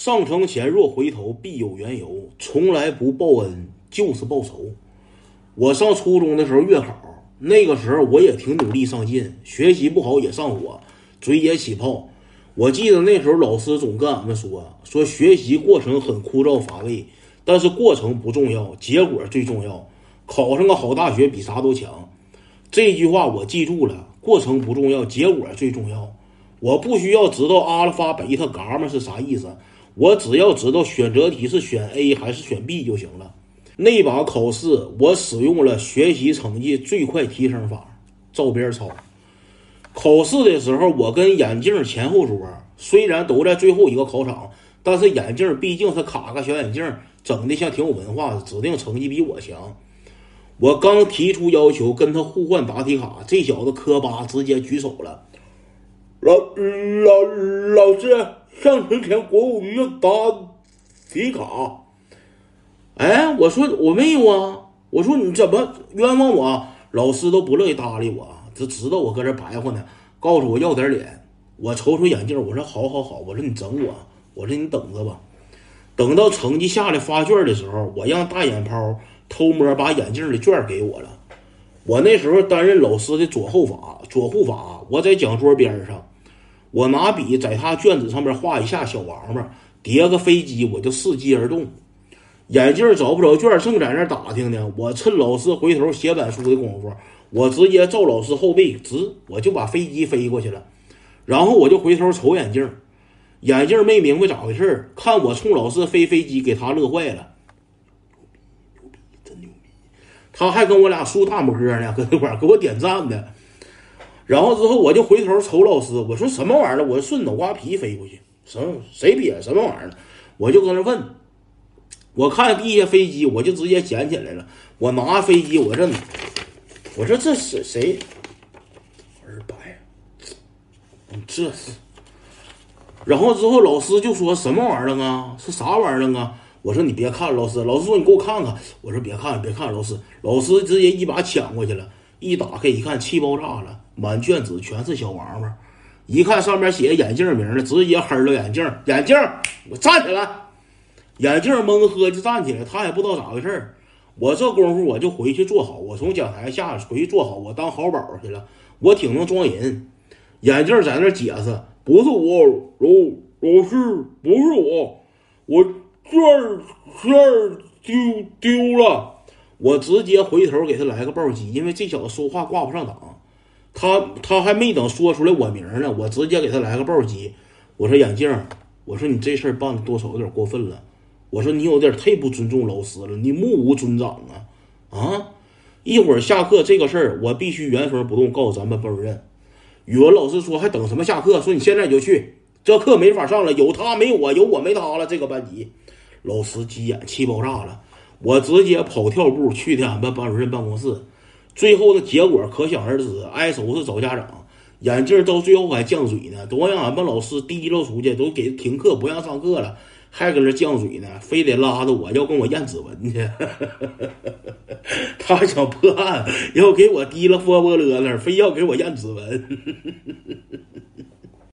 上城前若回头，必有缘由。从来不报恩，就是报仇。我上初中的时候月考，那个时候我也挺努力上进，学习不好也上火，嘴也起泡。我记得那时候老师总跟俺们说，说学习过程很枯燥乏味，但是过程不重要，结果最重要。考上个好大学比啥都强。这句话我记住了，过程不重要，结果最重要。我不需要知道阿尔法、贝塔、伽马是啥意思。我只要知道选择题是选 A 还是选 B 就行了。那把考试我使用了学习成绩最快提升法，照边抄。考试的时候，我跟眼镜前后桌，虽然都在最后一个考场，但是眼镜毕竟是卡个小眼镜，整的像挺有文化，指定成绩比我强。我刚提出要求跟他互换答题卡，这小子磕巴直接举手了。老老老师，上城前国务院答题卡。哎，我说我没有啊，我说你怎么冤枉我？老师都不乐意搭理我，他知道我搁这白活呢，告诉我要点脸。我瞅瞅眼镜，我说好好好，我说你整我，我说你等着吧。等到成绩下来发卷的时候，我让大眼泡偷摸把眼镜的卷给我了。我那时候担任老师的左后法、左护法，我在讲桌边上。我拿笔在他卷子上面画一下小王八，叠个飞机，我就伺机而动。眼镜找不着卷，正在那打听呢。我趁老师回头写板书的功夫，我直接照老师后背直，我就把飞机飞过去了。然后我就回头瞅眼镜，眼镜没明白咋回事看我冲老师飞飞机，给他乐坏了。牛逼，真牛逼！他还跟我俩竖大拇哥呢，搁那块给我点赞呢。然后之后我就回头瞅老师，我说什么玩意儿？我顺脑瓜皮飞过去，什么谁瘪什么玩意儿？我就搁那问，我看地下飞机，我就直接捡起来了。我拿飞机，我这，我说这是谁？二百，这是。然后之后老师就说什么玩意儿啊？是啥玩意儿啊？我说你别看，老师。老师说你给我看看。我说别看，别看，老师。老师直接一把抢过去了，一打开一看，气爆炸了。满卷子全是小王八，一看上面写眼镜名的，直接黑了眼镜。眼镜，我站起来，眼镜蒙喝就站起来，他也不知道咋回事我这功夫我就回去坐好，我从讲台下回去坐好，我当好宝去了。我挺能装人。眼镜在那解释，不是我，老老师，不是我，我卷卷丢丢了。我直接回头给他来个暴击，因为这小子说话挂不上档。他他还没等说出来我名呢，我直接给他来个暴击。我说眼镜，我说你这事儿办的多少有点过分了。我说你有点太不尊重老师了，你目无尊长啊啊！一会儿下课这个事儿，我必须原封不动告诉咱们班主任。语文老师说还等什么下课？说你现在就去，这课没法上了，有他没我，有我没他了。这个班级，老师急眼，气爆炸了。我直接跑跳步去的俺们班主任办公室。最后的结果可想而知，挨收拾找家长。眼镜到最后还犟嘴呢，都让俺们老师提溜出去，都给停课不让上课了，还搁那犟嘴呢，非得拉着我要跟我验指纹去。他想破案，要给我提了波波勒那，非要给我验指纹。